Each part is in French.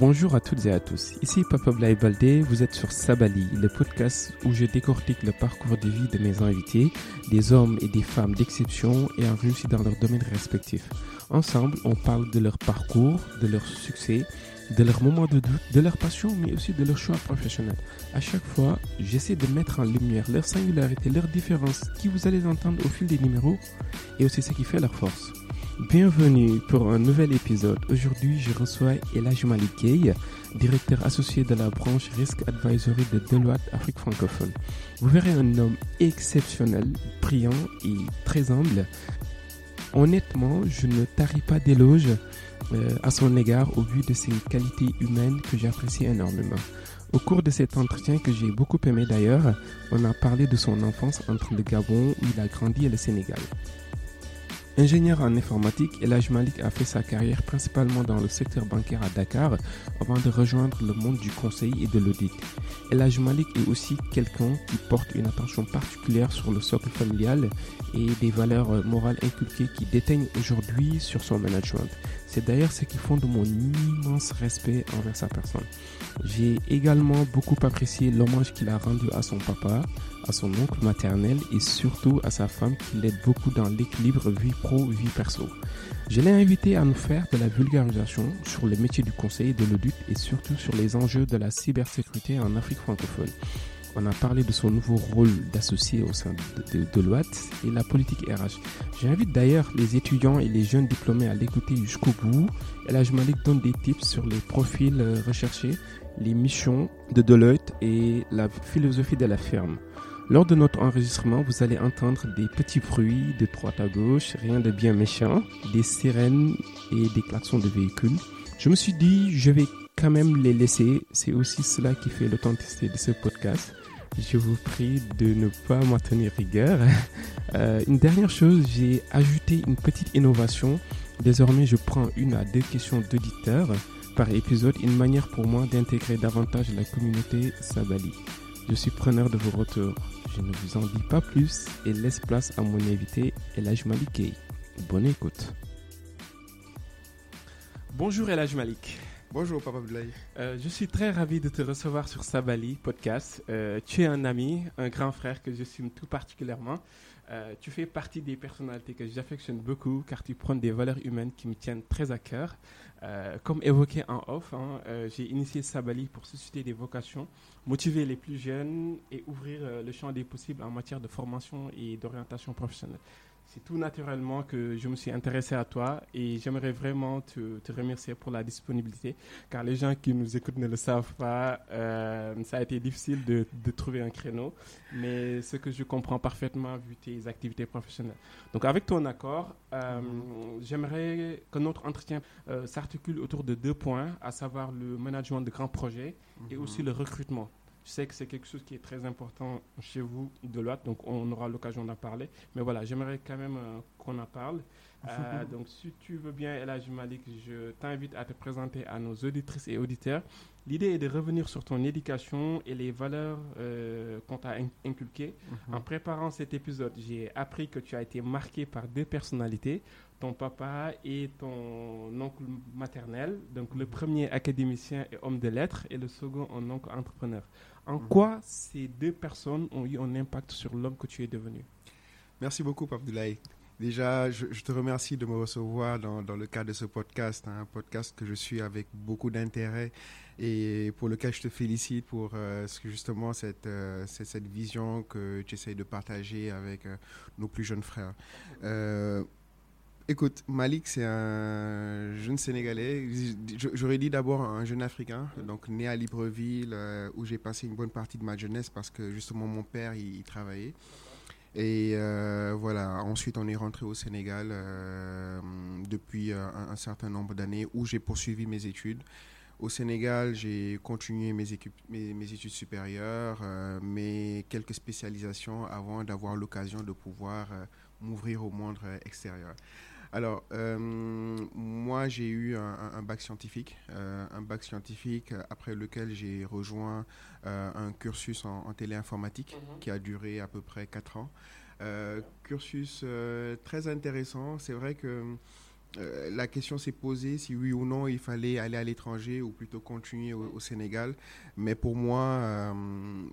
Bonjour à toutes et à tous. Ici Papa Blay Baldé, vous êtes sur Sabali, le podcast où je décortique le parcours de vie de mes invités, des hommes et des femmes d'exception et en réussi dans leurs domaines respectifs. Ensemble, on parle de leur parcours, de leur succès, de leurs moments de doute, de leur passion, mais aussi de leur choix professionnel. À chaque fois, j'essaie de mettre en lumière leur singularité, leurs différences, qui vous allez entendre au fil des numéros, et aussi ce qui fait leur force. Bienvenue pour un nouvel épisode. Aujourd'hui, je reçois Elaj Malikey, directeur associé de la branche Risk Advisory de Deloitte Afrique francophone. Vous verrez un homme exceptionnel, brillant et très humble. Honnêtement, je ne tarie pas d'éloges euh, à son égard au vu de ses qualités humaines que j'apprécie énormément. Au cours de cet entretien que j'ai beaucoup aimé d'ailleurs, on a parlé de son enfance entre le Gabon où il a grandi et le Sénégal. Ingénieur en informatique, Elaj Malik a fait sa carrière principalement dans le secteur bancaire à Dakar avant de rejoindre le monde du conseil et de l'audit. Elaj Malik est aussi quelqu'un qui porte une attention particulière sur le socle familial et des valeurs morales inculquées qui déteignent aujourd'hui sur son management. C'est d'ailleurs ce qui fonde mon immense respect envers sa personne. J'ai également beaucoup apprécié l'hommage qu'il a rendu à son papa, à son oncle maternel et surtout à sa femme qui l'aide beaucoup dans l'équilibre vie pro-vie perso. Je l'ai invité à nous faire de la vulgarisation sur le métier du conseil de l'audit et surtout sur les enjeux de la cybersécurité en Afrique francophone. On a parlé de son nouveau rôle d'associé au sein de, Deloitte et la politique RH. J'invite d'ailleurs les étudiants et les jeunes diplômés à l'écouter jusqu'au bout. Et là, je donne des tips sur les profils euh, recherchés, les missions de Deloitte et la philosophie de la firme. Lors de notre enregistrement, vous allez entendre des petits bruits de droite à gauche, rien de bien méchant, des sirènes et des klaxons de véhicules. Je me suis dit, je vais quand même les laisser. C'est aussi cela qui fait l'authenticité de ce podcast. Je vous prie de ne pas m'en tenir rigueur. Euh, une dernière chose, j'ai ajouté une petite innovation. Désormais, je prends une à deux questions d'auditeurs par épisode, une manière pour moi d'intégrer davantage la communauté Sabali. Je suis preneur de vos retours. Je ne vous en dis pas plus et laisse place à mon invité Elaj Malik. Bonne écoute. Bonjour Elaj Malik. Bonjour Papa Abdoulaye. Euh, je suis très ravi de te recevoir sur Sabali Podcast. Euh, tu es un ami, un grand frère que j'estime tout particulièrement. Euh, tu fais partie des personnalités que j'affectionne beaucoup car tu prends des valeurs humaines qui me tiennent très à cœur. Euh, comme évoqué en off, hein, euh, j'ai initié Sabali pour susciter des vocations, motiver les plus jeunes et ouvrir le champ des possibles en matière de formation et d'orientation professionnelle c'est tout naturellement que je me suis intéressé à toi et j'aimerais vraiment te, remercier pour la disponibilité car les gens qui nous écoutent ne le savent pas. Euh, ça a été difficile de, trouver un créneau, mais ce que je comprends parfaitement vu tes activités professionnelles. Donc avec ton accord, euh, mm-hmm. j'aimerais que notre entretien euh, s'articule autour de deux points, à savoir le management de grands projets et mm-hmm. aussi le recrutement. Je sais que c'est quelque chose qui est très important chez vous, de l'autre, donc on aura l'occasion d'en parler. Mais voilà, j'aimerais quand même euh, qu'on en parle. Euh, donc, si tu veux bien, Elaj Malik, je t'invite à te présenter à nos auditrices et auditeurs. L'idée est de revenir sur ton éducation et les valeurs euh, qu'on t'a inculquées. Mhm. En préparant cet épisode, j'ai appris que tu as été marqué par deux personnalités, ton papa et ton oncle maternel. Donc, le mhm. premier académicien et homme de lettres et le second un oncle entrepreneur. En mhm. quoi ces deux personnes ont eu un impact sur l'homme que tu es devenu? Merci beaucoup, Abdoulaye. Déjà, je, te remercie de me recevoir dans, dans le cadre de ce podcast, hein, un podcast que je suis avec beaucoup d'intérêt et pour lequel je te félicite pour euh, justement cette, euh, cette, vision que tu essayes de partager avec euh, nos plus jeunes frères. Écoute, Malik, c'est un jeune Sénégalais. J'aurais dit d'abord un jeune Africain, donc né à Libreville, où j'ai passé une bonne partie de ma jeunesse parce que justement mon père y travaillait. Et euh, voilà, ensuite on est rentré au Sénégal euh, depuis un, certain nombre d'années où j'ai poursuivi mes études. Au Sénégal, j'ai continué mes, études supérieures, euh, mes quelques spécialisations avant d'avoir l'occasion de pouvoir m'ouvrir au monde extérieur. Alors, euh, moi, j'ai eu un, bac scientifique, euh, un bac scientifique après lequel j'ai rejoint euh, un cursus en, téléinformatique mhm. qui a duré à peu près 4 ans. cursus très intéressant. C'est vrai que euh, la question s'est posée si oui ou non il fallait aller à l'étranger ou plutôt continuer au, Sénégal. Mais pour moi, euh,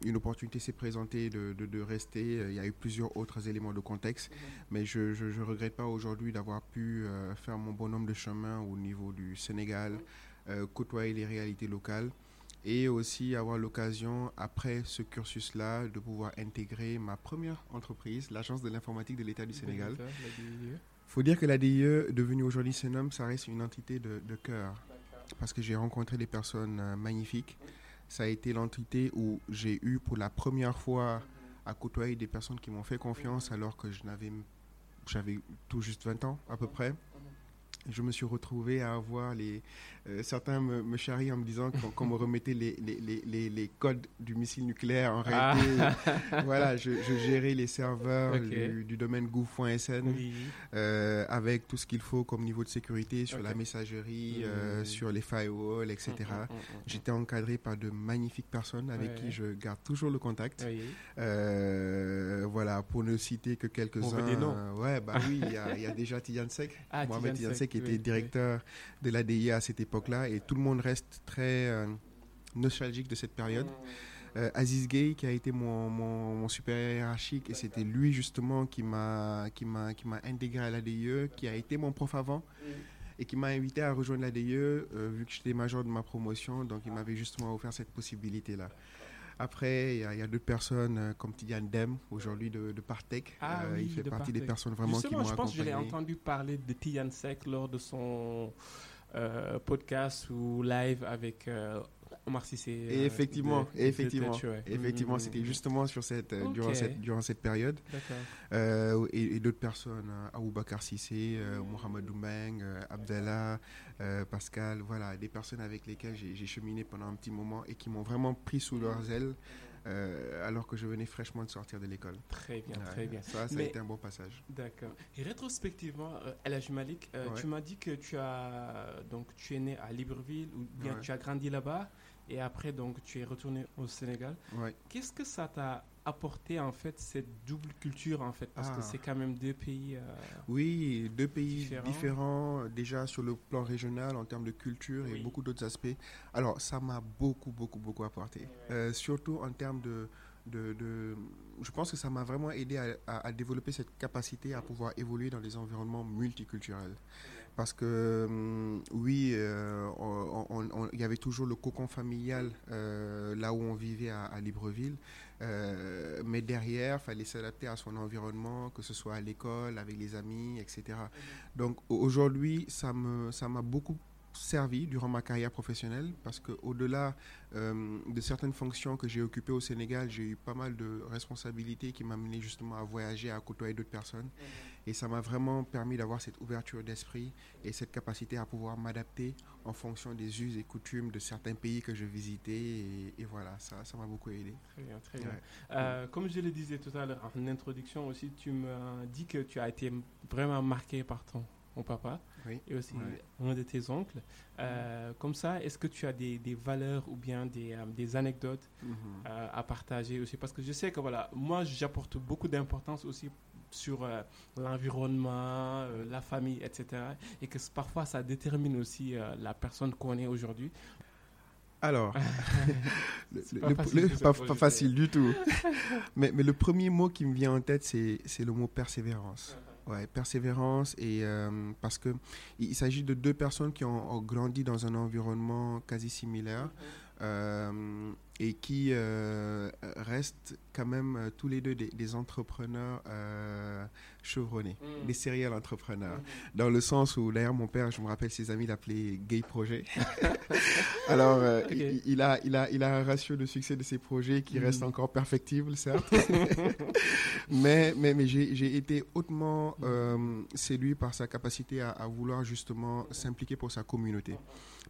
une opportunité s'est présentée de, de, rester. Il y a eu plusieurs autres éléments de contexte, mhm. mais je ne regrette pas aujourd'hui d'avoir pu euh, faire mon bonhomme de chemin au niveau du Sénégal, côtoyer les réalités locales et aussi avoir l'occasion, après ce cursus-là, de pouvoir intégrer ma première entreprise, l'Agence de l'informatique de l'État du Sénégal. Il faut dire que la DIE, devenue aujourd'hui Senom, ça reste une entité de, cœur. Parce que j'ai rencontré des personnes euh, magnifiques. Ça a été l'entité où j'ai eu pour la première fois à côtoyer des personnes qui m'ont fait confiance alors que je n'avais j'avais tout juste 20 ans à peu près je me suis retrouvé à avoir les. Euh, certains me, me, charrient en me disant qu'on me remettait les, les, les, les, codes du missile nucléaire. En ah. réalité, voilà, je, gérais les serveurs du, domaine gouv.sn euh, avec tout ce qu'il faut comme niveau de sécurité sur la messagerie, euh, sur les firewalls, etc. Mm, mm, mm, J'étais encadré par de magnifiques personnes avec qui je garde toujours le contact. voilà, pour ne citer que quelques-uns. ouais, bah oui, il y, a déjà Tidiane Sek. Ah, Mohamed Tidiane Sek était directeur de l'ADIA à cette époque-là, et tout le monde reste très euh, nostalgique de cette période. Euh, Aziz Gay, qui a été mon, mon, supérieur hiérarchique, et c'était lui justement qui m'a qui m'a qui m'a intégré à l'ADIE, qui a été mon prof avant. Et qui m'a invité à rejoindre l'ADIE, euh, vu que j'étais major de ma promotion, donc il m'avait justement offert cette possibilité-là. Après, il y a, d'autres personnes euh, comme Tidian Dem, aujourd'hui de, de, Partec. Ah euh, il fait partie des personnes vraiment qui m'ont je pense que je l'ai entendu parler de Tidian Sek lors de son euh, podcast ou live avec Omar Sissé. Et effectivement, effectivement, effectivement, mm, mm, c'était mm. justement sur cette, durant cette, durant cette période. et, d'autres personnes, Bakar Sissé, Mohamed Doumeng, Abdallah, Pascal, voilà, des personnes avec lesquelles j'ai cheminé pendant un petit moment et qui m'ont vraiment pris sous leurs ailes. Alors que je venais fraîchement de sortir de l'école. Très bien, très bien. Ça, ça a été un bon passage. D'accord. Et rétrospectivement, El Malik, tu m'as dit que tu as donc tu es né à Libreville ou bien tu as grandi là-bas et après donc tu es retourné au Sénégal. Qu'est-ce que ça t'a apporté en fait cette double culture en fait parce que ah. c'est quand même deux pays. Euh, oui, deux pays différents. déjà sur le plan régional en termes de culture et beaucoup d'autres aspects. Alors ça m'a beaucoup beaucoup beaucoup apporté, euh, surtout en termes de, de, de, je pense que ça m'a vraiment aidé à, à, développer cette capacité à pouvoir évoluer dans des environnements multiculturels parce que hum, oui, euh, il y avait toujours le cocon familial euh, là où on vivait à, Libreville, euh, mais derrière, il fallait s'adapter à son environnement, que ce soit à l'école, avec les amis, etc. Mhm. Donc aujourd'hui, ça me ça m'a beaucoup servi durant ma carrière professionnelle parce qu'au-delà euh, de certaines fonctions que j'ai occupées au Sénégal, j'ai eu pas mal de responsabilités qui m'amenaient justement à voyager, à côtoyer d'autres personnes. Mhm. Et ça m'a vraiment permis d'avoir cette ouverture d'esprit et cette capacité à pouvoir m'adapter en fonction des us et coutumes de certains pays que je visitais. Et, voilà, ça ça m'a beaucoup aidé. Très bien, très bien. Euh, comme je le disais tout à l'heure en introduction aussi, tu m'as dit que tu as été vraiment marqué par ton mon papa et aussi un de tes oncles. Euh, comme ça, est-ce que tu as des, des valeurs ou bien des, euh, des anecdotes mhm. euh, à partager aussi? Parce que je sais que voilà, moi, j'apporte beaucoup d'importance aussi sur l'environnement, la famille, etc. Et que parfois, ça détermine aussi la personne qu'on est aujourd'hui. Alors, pas, facile, pas, facile du tout. mais, mais, le premier mot qui me vient en tête, c'est le mot persévérance. Ouais, persévérance et euh, parce que il, s'agit de deux personnes qui ont, grandi dans un environnement quasi similaire. Mhm. Et qui euh, restent quand même euh, tous les deux des, entrepreneurs euh, chevronnés, mm. des serial entrepreneurs. Mm-hmm. Dans le sens où, d'ailleurs, mon père, je me rappelle, ses amis l'appelaient Gay Projet. Alors, il, a, il, a, il a un ratio de succès de ses projets qui reste mm. encore perfectible, certes. mais mais, mais j'ai été hautement séduit par sa capacité à, à vouloir justement s'impliquer pour sa communauté.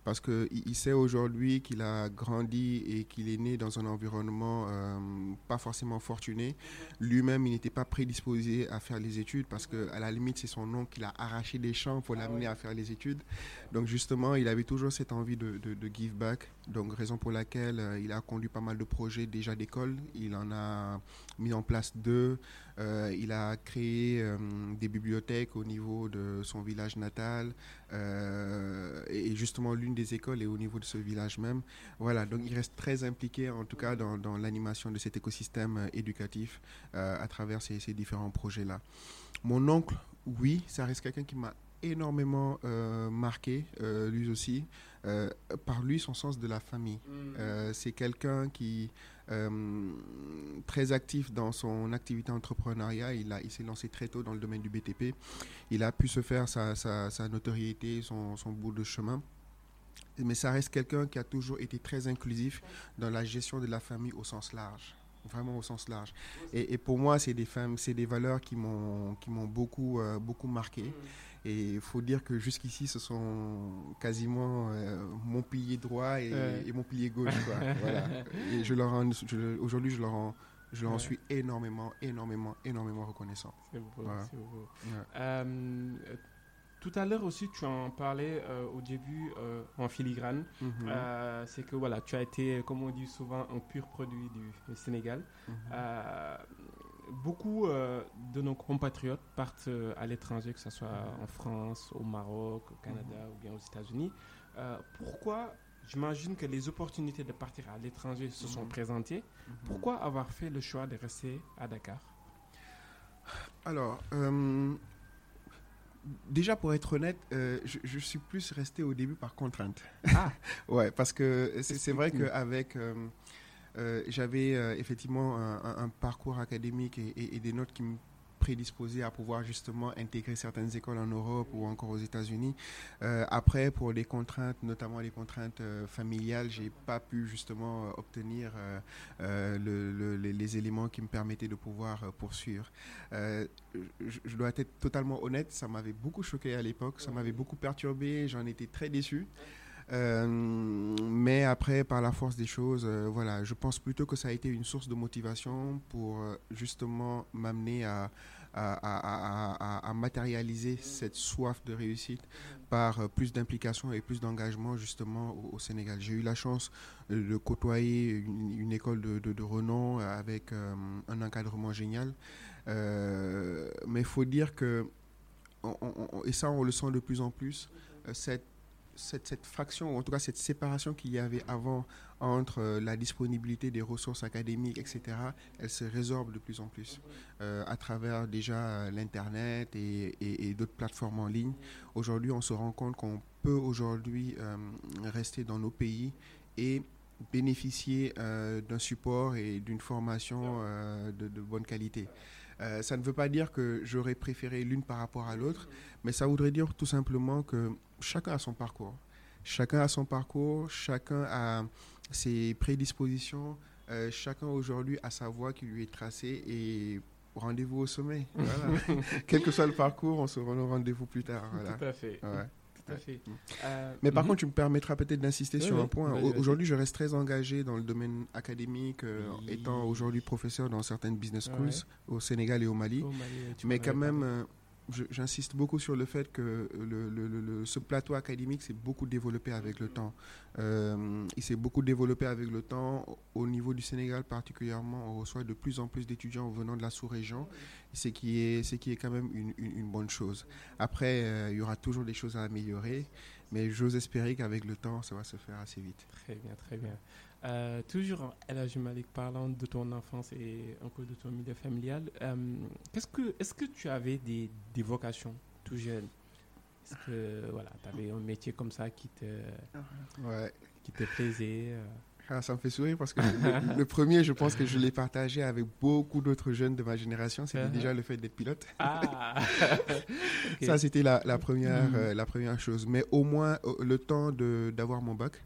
Parce qu'il il sait aujourd'hui qu'il a grandi et qu'il est né dans un environnement euh, pas forcément fortuné. Lui-même, il n'était pas prédisposé à faire les études parce qu'à la limite, c'est son oncle qui l'a arraché des champs pour l'amener à faire les études. Donc justement, il avait toujours cette envie de, de, give back. Donc raison pour laquelle euh, il a conduit pas mal de projets déjà d'école. Il en a mis en place deux. Euh, il a créé euh, des bibliothèques au niveau de son village natal euh, et justement l'une des écoles est au niveau de ce village même. Voilà, donc il reste très impliqué en tout cas dans, dans l'animation de cet écosystème éducatif à travers ces, ces différents projets-là. Mon oncle, oui, ça reste quelqu'un qui m'a énormément marqué, lui aussi, par lui son sens de la famille. Mmh. c'est quelqu'un qui euh, très actif dans son activité entrepreneuriale. Il, s'est lancé très tôt dans le domaine du BTP. Il a pu se faire sa, notoriété, son bout de chemin mais ça reste quelqu'un qui a toujours été très inclusif dans la gestion de la famille au sens large vraiment au sens large et, et pour moi c'est des femmes c'est des valeurs qui m'ont qui m'ont beaucoup euh, beaucoup marqué mmh. Et il faut dire que jusqu'ici, ce sont quasiment euh, mon pilier droit et, mon pilier gauche. Et je leur aujourd'hui, je leur en, je leur suis énormément, énormément, énormément reconnaissant. C'est beau. Euh, tout à l'heure aussi, tu en parlais euh, au début en filigrane. Mhm. c'est que voilà, tu as été, comme on dit souvent, un pur produit du, Sénégal. Mhm beaucoup euh, de nos compatriotes partent euh, à l'étranger, que ce soit en France, au Maroc, au Canada mhm. ou bien aux États-Unis. Euh, pourquoi J'imagine que les opportunités de partir à l'étranger se sont mhm. présentées. Mhm. Pourquoi avoir fait le choix de rester à Dakar? Alors, déjà pour être honnête, je, suis plus resté au début par contrainte. Ah Ouais, parce que c'est vrai qu'avec euh, j'avais euh, effectivement un, parcours académique et, des notes qui me prédisposaient à pouvoir justement intégrer certaines écoles en Europe ou encore aux États-Unis. Euh, après, pour les contraintes, notamment les contraintes familiales, j'ai pas pu justement obtenir les, éléments qui me permettaient de pouvoir poursuivre. Je, je, dois être totalement honnête, ça m'avait beaucoup choqué à l'époque, ça m'avait beaucoup perturbé, j'en étais très déçu. Euh, mais après, par la force des choses, euh, voilà, je pense plutôt que ça a été une source de motivation pour euh, justement m'amener à, matérialiser cette soif de réussite par plus d'implication et plus d'engagement justement au, Sénégal. J'ai eu la chance de côtoyer une, école de, renom avec un encadrement génial. mais il faut dire que, et ça on le sent de plus en plus, cette cette, fraction, ou en tout cas cette séparation qu'il y avait avant entre euh, la disponibilité des ressources académiques, etc., elle se résorbe de plus en plus euh, à travers déjà euh, l'Internet et, d'autres plateformes en ligne. Aujourd'hui, on se rend compte qu'on peut aujourd'hui rester dans nos pays et bénéficier d'un support et d'une formation de, bonne qualité. Ça ne veut pas dire que j'aurais préféré l'une par rapport à l'autre, mais ça voudrait dire tout simplement que chacun a son parcours. Chacun a son parcours, chacun a ses prédispositions, euh, chacun aujourd'hui a sa voie qui lui est tracée et rendez-vous au sommet. Quel que soit le parcours, on se rend au rendez-vous plus tard. Tout à fait. Tout à fait. Euh, Mais par mhm. contre, tu me permettras peut-être d'insister sur un point. Aujourd'hui, je reste très engagé dans le domaine académique, euh, étant aujourd'hui professeur dans certaines business schools au Sénégal et au Mali. Mais quand même, j'insiste beaucoup sur le fait que le, ce plateau académique s'est beaucoup développé avec le temps. Euh, il s'est beaucoup développé avec le temps. Au niveau du Sénégal particulièrement, on reçoit de plus en plus d'étudiants venant de la sous-région, ce qui est, ce qui est quand même une, une, bonne chose. Après, euh, il y aura toujours des choses à améliorer, mais j'ose espérer qu'avec le temps, ça va se faire assez vite. Très bien, très bien. Euh, toujours, El Malik, parlant de ton enfance et un peu de ton milieu familial, euh, qu'est-ce que, est-ce que tu avais des, des vocations tout jeune? Est-ce que voilà, tu avais un métier comme ça qui te, ouais. qui te plaisait euh? ah, Ça me fait sourire parce que le, premier, je pense que je l'ai partagé avec beaucoup d'autres jeunes de ma génération. C'était uh-huh. déjà le fait d'être pilote. Ah. Ça, c'était la, la première, mm. la première chose. Mais au moins, le temps d'avoir mon bac.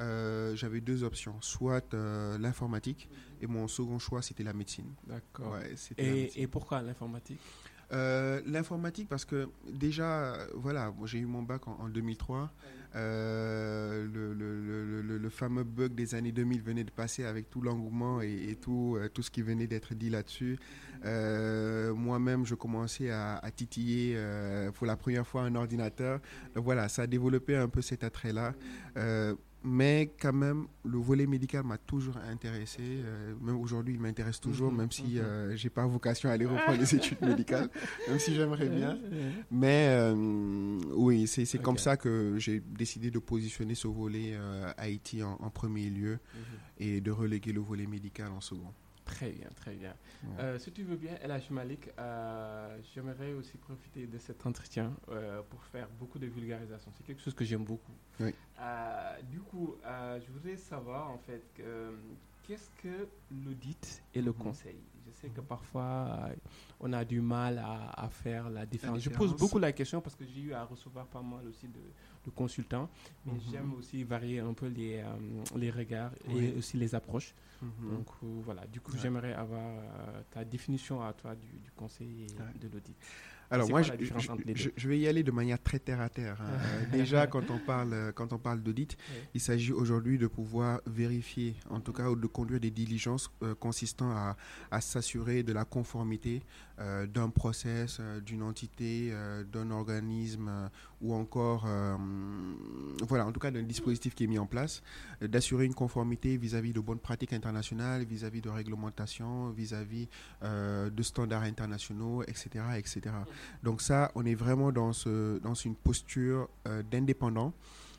Euh, j'avais deux options, soit euh, l'informatique et mon second choix c'était la médecine. D'accord. et, et, pourquoi l'informatique? Euh, L'informatique parce que déjà, voilà, j'ai eu mon bac en, 2003. Le, le, le, le, fameux bug des années 2000 venait de passer avec tout l'engouement et, tout, tout ce qui venait d'être dit là-dessus. Moi-même, je commençais à, à titiller pour la première fois un ordinateur. Donc voilà, ça a développé un peu cet attrait-là mais quand même, le volet médical m'a toujours intéressé. Euh, même aujourd'hui, il m'intéresse toujours, Mhm, même si mhm. euh, j'ai pas vocation à aller reprendre les études médicales, même si j'aimerais bien. Mais euh, oui, c'est comme ça que j'ai décidé de positionner ce volet Haïti en, en premier lieu Mhm. et de reléguer le volet médical en second. Très bien, très bien. Ouais. Euh, si tu veux bien, El Hadj Malik, euh, j'aimerais aussi profiter de cet entretien euh, pour faire beaucoup de vulgarisation. C'est quelque chose que j'aime beaucoup. Oui. Du coup, je voudrais savoir en fait que, qu'est-ce que l'audit et le Mhm. conseil? Je sais que parfois euh, on a du mal à, à faire la différence. Je pose beaucoup la question parce que j'ai eu à recevoir pas mal aussi de, de consultants, mais Mhm. j'aime aussi varier un peu les, euh, les regards Oui. et aussi les approches. Mhm. Donc euh, voilà, du coup Ouais. j'aimerais avoir euh, ta définition à toi du, du conseil et Ouais. de l'audit. Alors moi, je, je- vais y aller de manière très terre à terre. hein. Euh, Déjà, quand on parle, euh, quand on parle d'audit, il s'agit aujourd'hui de pouvoir vérifier, en tout cas, ou de conduire des diligences euh, consistant à, à s'assurer de la conformité euh, d'un process, euh, d'une entité, d'un organisme ou encore, voilà, en tout cas, d'un dispositif qui est mis en place, d'assurer une conformité vis-à-vis de bonnes pratiques internationales, vis-à-vis de réglementations, vis-à-vis de standards internationaux, etc., etc. Donc ça, on est vraiment dans, ce, dans une posture euh, d'indépendant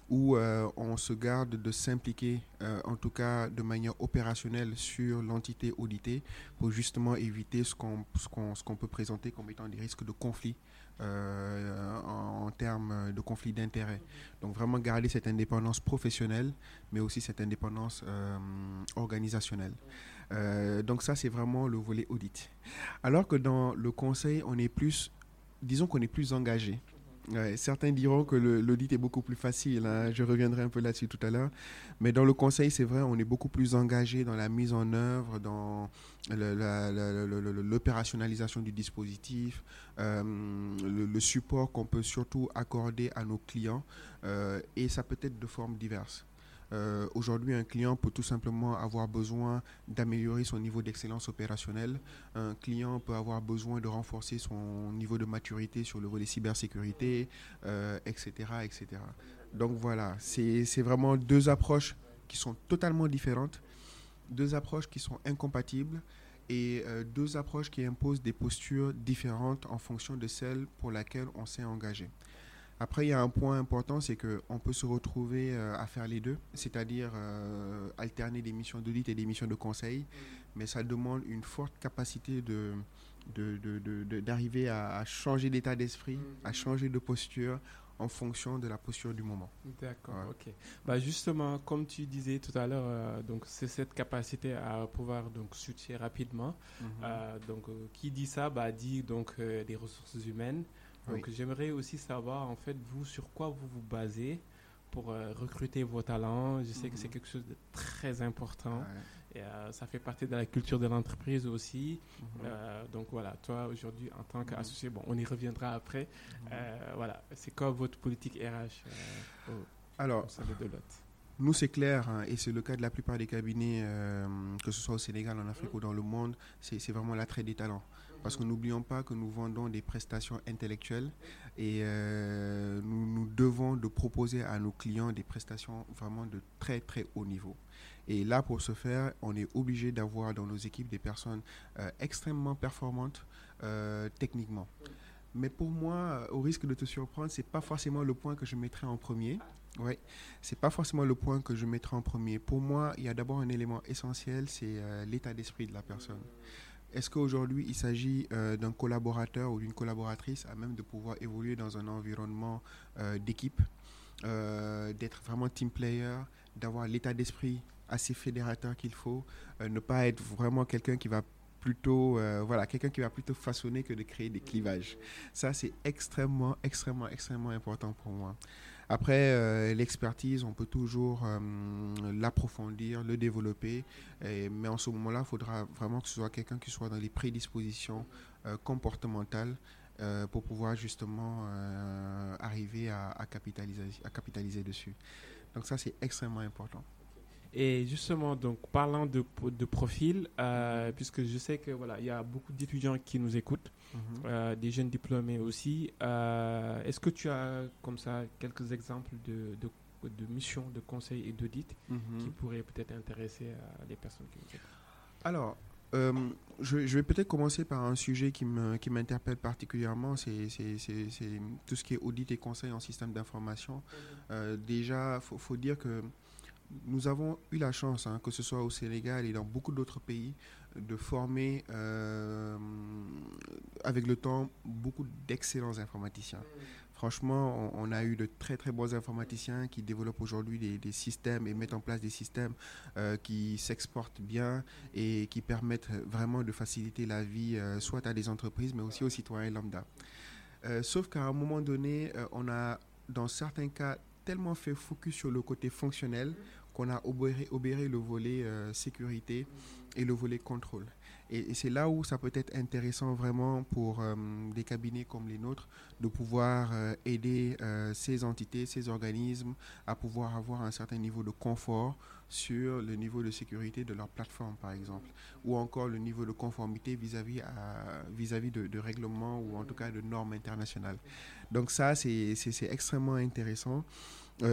où euh, on se garde de s'impliquer, euh, en tout cas de manière opérationnelle, sur l'entité auditée pour justement éviter ce qu'on ce qu'on peut présenter comme étant des risques de conflit en, en termes de conflit d'intérêts. Donc vraiment garder cette indépendance professionnelle, mais aussi cette indépendance organisationnelle. Donc ça, c'est vraiment le volet audit. Alors que dans le conseil, on est plus, disons qu'on est plus engagé. Certains diront que l'audit est beaucoup plus facile. hein. Je reviendrai un peu là-dessus tout à l'heure. Mais dans le conseil, c'est vrai, on est beaucoup plus engagé dans la mise en œuvre, dans l'opérationnalisation du dispositif, euh, le, le support qu'on peut surtout accorder à nos clients. euh, et ça peut être de formes diverses. Euh, Aujourd'hui, un client peut tout simplement avoir besoin d'améliorer son niveau d'excellence opérationnelle. Un client peut avoir besoin de renforcer son niveau de maturité sur le volet cybersécurité, euh, etc., etc. Donc voilà, c'est c'est vraiment deux approches qui sont totalement différentes, deux approches qui sont incompatibles et euh, deux approches qui imposent des postures différentes en fonction de celle pour laquelle on s'est engagé. Après, il y a un point important, c'est qu'on peut se retrouver euh, à faire les deux, c'est-à-dire euh, alterner des missions d'audit et des missions de conseil, mais ça demande une forte capacité de d'arriver à, à changer d'état d'esprit, à changer de posture en fonction de la posture du moment. D'accord, Ouais. ok. Bah justement, comme tu disais tout à l'heure, euh, donc c'est cette capacité à pouvoir donc switcher rapidement. Euh, donc euh, qui dit ça, bah dit donc des ressources humaines. Donc j'aimerais aussi savoir en fait vous sur quoi vous vous basez pour euh, recruter vos talents. Je sais que c'est Mhm. quelque chose de très important. Ouais. Et, euh, ça fait partie de la culture de l'entreprise aussi. Mhm. Euh, donc voilà, toi aujourd'hui en tant Mhm. qu'associé, bon, on y reviendra après. Voilà, c'est quoi votre politique RH au, Alors, au sein de Deloitte Nous, c'est clair, hein, et c'est le cas de la plupart des cabinets, euh, que ce soit au Sénégal, en Afrique ou dans le monde, c'est vraiment l'attrait des talents. Parce que n'oublions pas que nous vendons des prestations intellectuelles et euh, nous, devons de proposer à nos clients des prestations vraiment de très très haut niveau. Et là, pour ce faire, on est obligé d'avoir dans nos équipes des personnes euh, extrêmement performantes euh, techniquement. Mais pour moi, au risque de te surprendre, c'est pas forcément le point que je mettrais en premier. Ouais, c'est pas forcément le point que je mettrai en premier. Pour moi, il y a d'abord un élément essentiel, c'est l'état d'esprit de la personne. Est-ce qu'aujourd'hui, il s'agit euh, d'un collaborateur ou d'une collaboratrice à même de pouvoir évoluer dans un environnement euh, d'équipe, euh, d'être vraiment team player, d'avoir l'état d'esprit assez fédérateur qu'il faut, ne pas être vraiment quelqu'un qui va plutôt, voilà, quelqu'un qui va plutôt façonner que de créer des clivages? Ça, c'est extrêmement, extrêmement, extrêmement important pour moi. Après, euh, l'expertise, on peut toujours euh, l'approfondir, le développer, mais en ce moment-là, il faudra vraiment que ce soit quelqu'un qui soit dans les prédispositions euh, comportementales pour pouvoir justement arriver à capitaliser dessus. Donc ça, c'est extrêmement important. Et justement, donc parlant de, de profil, euh, puisque je sais que voilà, il y a beaucoup d'étudiants qui nous écoutent, euh, des jeunes diplômés aussi. euh, Est-ce que tu as comme ça quelques exemples de, de, de missions de conseil et d'audit Mhm. qui pourraient peut-être intéresser les personnes qui nous écoutent? Alors, je, je vais peut-être commencer par un sujet qui me- qui m'interpelle particulièrement, c'est tout ce qui est audit et conseil en système d'information. Déjà, il faut, faut dire que nous avons eu la chance, hein, que ce soit au Sénégal et dans beaucoup d'autres pays, de former euh, avec le temps beaucoup d'excellents informaticiens. Franchement, on, a eu de très très bons informaticiens qui développent aujourd'hui des, systèmes et mettent en place des systèmes euh, qui s'exportent bien et qui permettent vraiment de faciliter la vie euh, soit à des entreprises mais aussi aux citoyens lambda. Sauf qu'à un moment donné, on a dans certains cas tellement fait focus sur le côté fonctionnel qu'on a obéré, obéré le volet euh, sécurité et le volet contrôle. Et, c'est là où ça peut être intéressant vraiment pour euh, des cabinets comme les nôtres de pouvoir euh, aider euh, ces entités, ces organismes à pouvoir avoir un certain niveau de confort sur le niveau de sécurité de leur plateforme, par exemple, ou encore le niveau de conformité vis-à-vis à- vis-à-vis de, règlements ou en tout cas de normes internationales. Donc ça, c'est extrêmement intéressant. C'est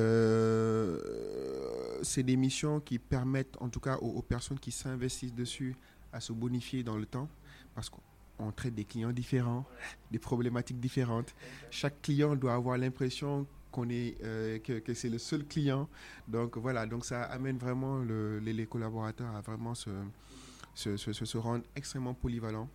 des missions qui permettent, en tout cas aux personnes qui s'investissent dessus, à se bonifier dans le temps, parce qu'on traite des clients différents, des problématiques différentes. Chaque client doit avoir l'impression qu'on est, euh, que, c'est le seul client. Donc voilà, donc ça amène vraiment le- les, collaborateurs à vraiment se, se, se- rendre extrêmement polyvalents,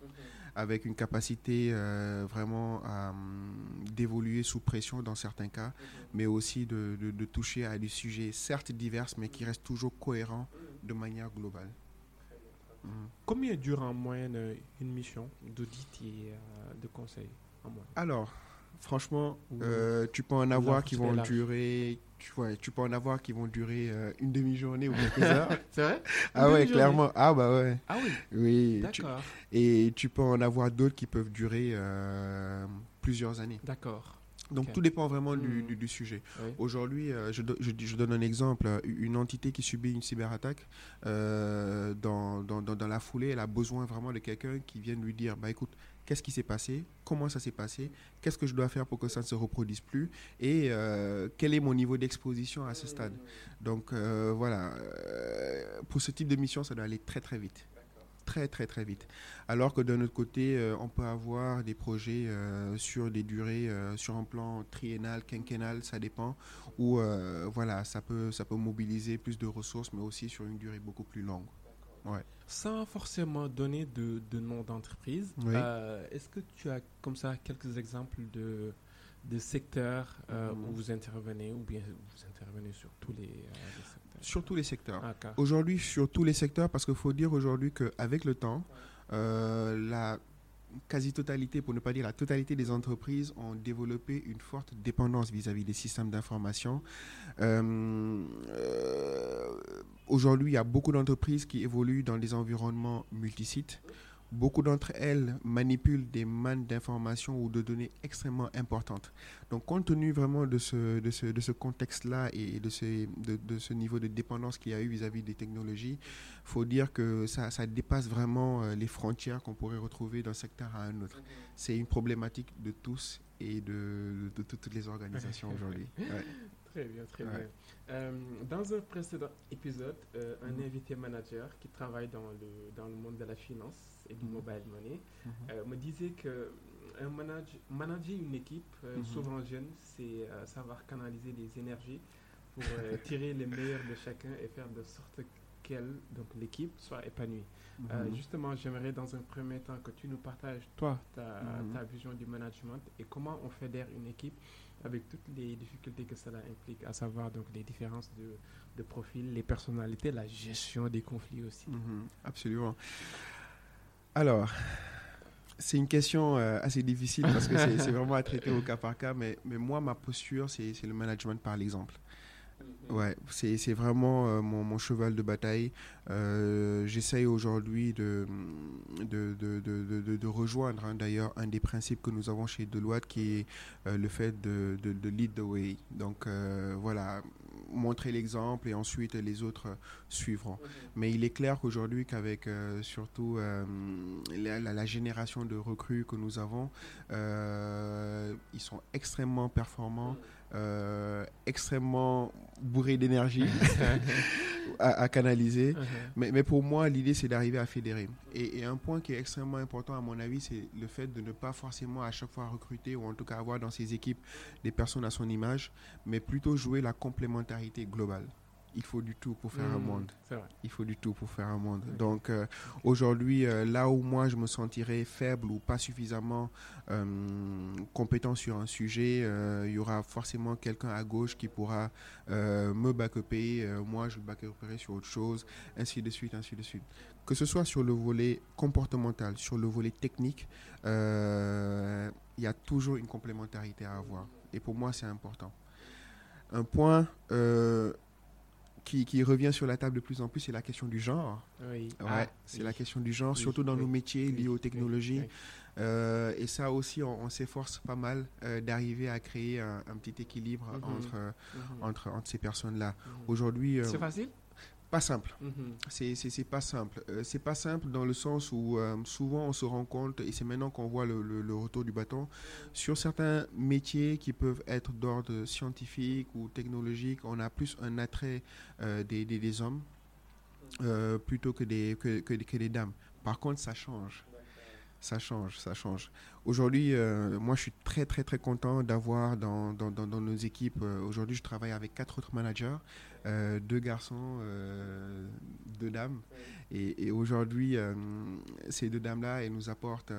avec une capacité euh, vraiment hum, d'évoluer sous pression dans certains cas, mais aussi de, de- de toucher à des sujets certes divers, mais qui restent toujours cohérents de manière globale. Combien dure en moyenne euh, une mission d'audit et euh, de conseil en moyenne? Alors, franchement, euh, tu peux en avoir qui vont durer, tu vois, tu peux en avoir qui vont durer euh, une demi-journée ou quelques heures. C'est vrai? Ah ouais, clairement. Ah bah ouais. Ah oui, Oui. tu- d'accord. et tu peux en avoir d'autres qui peuvent durer euh, plusieurs années. D'accord. Donc tout dépend vraiment du, du- du sujet. Oui. Aujourd'hui, euh, je, do- je dis- je donne un exemple. euh, Une entité qui subit une cyberattaque, euh, dans, dans, dans- dans la foulée, elle a besoin vraiment de quelqu'un qui vienne lui dire, bah écoute, qu'est-ce qui s'est passé, comment ça s'est passé, qu'est-ce que je dois faire pour que ça ne se reproduise plus, et euh, quel est mon niveau d'exposition à ce stade? Donc euh, voilà, pour ce type de mission, ça doit aller très très vite. Très très très vite. Alors que d'un autre côté, euh, on peut avoir des projets euh, sur des durées, euh, sur un plan triennal, quinquennal, ça dépend, où voilà, ça peut, ça peut mobiliser plus de ressources, mais aussi sur une durée beaucoup plus longue. Ouais. Sans forcément donner de, de nom d'entreprise, Oui. est-ce que tu as comme ça quelques exemples de, de secteurs Mhm. où vous intervenez ou bien vous intervenez sur tous les, les secteurs? Sur tous les secteurs. Aujourd'hui, sur tous les secteurs, parce qu'il faut dire aujourd'hui qu'avec le temps, euh, la quasi-totalité, pour ne pas dire la totalité des entreprises ont développé une forte dépendance vis-à-vis des systèmes d'information. Euh, euh, Aujourd'hui, il y a beaucoup d'entreprises qui évoluent dans des environnements multisites. Beaucoup d'entre elles manipulent des mannes d'informations ou de données extrêmement importantes. Donc, compte tenu vraiment de ce, de ce, de ce contexte-là et de ce, de, de ce niveau de dépendance qu'il y a eu vis-à-vis des technologies, il faut dire que ça, ça dépasse vraiment euh, les frontières qu'on pourrait retrouver d'un secteur à un autre. C'est une problématique de tous et de, de toutes les organisations aujourd'hui. Ouais. Très bien, très Ouais. bien. Euh, dans un précédent épisode, euh, un Mhm. invité manager qui travaille dans le, dans le monde de la finance et du Mhm. mobile money Mhm. euh, me disait que un manage, manager une équipe, euh, Mhm. souvent jeune, c'est euh, savoir canaliser les énergies pour euh, tirer les meilleurs de chacun et faire de sorte qu'elle, donc l'équipe, soit épanouie. Euh, Mhm. justement, j'aimerais dans un premier temps que tu nous partages, toi, ta, ta vision du management et comment on fédère une équipe avec toutes les difficultés que cela implique, à savoir donc les différences de, de profil, les personnalités, la gestion des conflits aussi. Absolument. Alors, c'est une question euh, assez difficile parce que c'est vraiment à traiter au cas par cas, mais, mais moi, ma posture, c'est le management par l'exemple. Ouais, c'est vraiment euh, mon, cheval de bataille. Euh, J'essaye aujourd'hui de, de, de, de, de- rejoindre hein, d'ailleurs un des principes que nous avons chez Deloitte qui est le fait de, lead the way. Donc voilà, montrer l'exemple et ensuite les autres suivront. Mais il est clair qu'aujourd'hui, qu'avec euh, surtout euh, la, la- la génération de recrues que nous avons, euh, ils sont extrêmement performants euh, extrêmement bourré d'énergie à, canaliser. Mais, mais, pour moi, l'idée, c'est d'arriver à fédérer. Et, et, un point qui est extrêmement important, à mon avis, c'est le fait de ne pas forcément à chaque fois recruter ou en tout cas avoir dans ses équipes des personnes à son image, mais plutôt jouer la complémentarité globale il faut du tout pour faire un monde. Il faut du tout pour faire un monde. Donc euh, aujourd'hui, euh, là où moi je me sentirais faible ou pas suffisamment euh, compétent sur un sujet, il y aura forcément quelqu'un à gauche qui pourra me backuper. moi, je le backuperai sur autre chose, ainsi de suite, ainsi de suite. Que ce soit sur le volet comportemental, sur le volet technique, il y a toujours une complémentarité à avoir. Et pour moi, c'est important. Un point qui, revient sur la table de plus en plus, c'est la question du genre. Oui. Ouais, ah, c'est la question du genre, surtout dans nos métiers liés aux technologies. Euh, et ça aussi, on, s'efforce pas mal euh, d'arriver à créer un, petit équilibre mhm. entre, mhm. entre, entre, ces personnes-là. Mhm. Aujourd'hui. c'est facile? Pas simple. Mhm. C'est pas simple. Euh, c'est pas simple dans le sens où euh, souvent on se rend compte, et c'est maintenant qu'on voit le, le, retour du bâton, sur certains métiers qui peuvent être d'ordre scientifique ou technologique, on a plus un attrait euh, des, des, des, hommes plutôt que des, que, que, que des dames. Par contre, ça change. Ça change, ça change. Aujourd'hui, moi, je suis très, très, très content d'avoir dans, dans, dans, nos équipes. Aujourd'hui, je travaille avec quatre autres managers. Euh, deux garçons, euh, deux dames. Et, aujourd'hui, euh, ces deux dames-là, elles nous apportent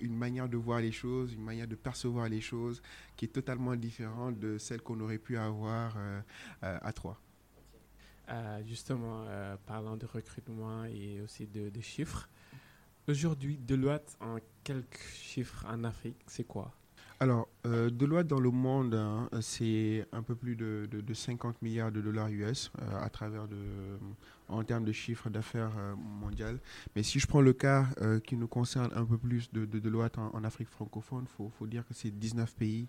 une manière de voir les choses, une manière de percevoir les choses qui est totalement différente de celle qu'on aurait pu avoir à trois. justement, parlant de recrutement et aussi de chiffres, aujourd'hui, Deloitte, en quelques chiffres en Afrique, c'est quoi? Alors, euh, Deloitte dans le monde, hein, c'est un peu plus de, 50 milliards de dollars US euh, à travers de, en termes de chiffre d'affaires euh, mondial. Mais si je prends le cas euh, qui nous concerne un peu plus de, de Deloitte en, Afrique francophone, il faut, dire que c'est 19 pays.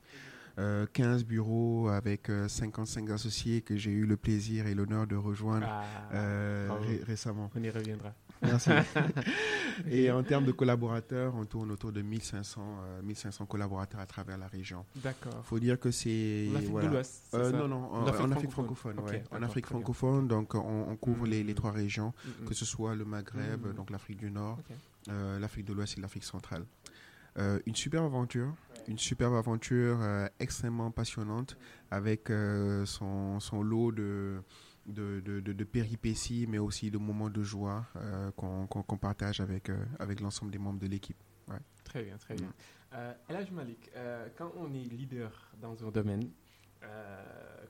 15 bureaux avec 55 associés que j'ai eu le plaisir et l'honneur de rejoindre ah, récemment. On y reviendra. Merci. et en termes de collaborateurs, on tourne autour de 1500, 1500 euh, collaborateurs à travers la région. D'accord. Il faut dire que c'est. En Afrique de l'Ouest euh, Non, non, en, Afrique francophone. en Afrique francophone, donc on, couvre les, les, trois régions, mm, mm. que ce soit le Maghreb, mm, donc l'Afrique du Nord, euh, l'Afrique de l'Ouest et l'Afrique centrale. une superbe aventure, une superbe aventure extrêmement passionnante avec son, son, lot de, de, de, de, péripéties, mais aussi de moments de joie euh, qu'on partage avec, euh, avec l'ensemble des membres de l'équipe. Ouais. Très bien, très bien. Mm. Euh, Elaj Malik, euh, quand on est leader dans un domaine,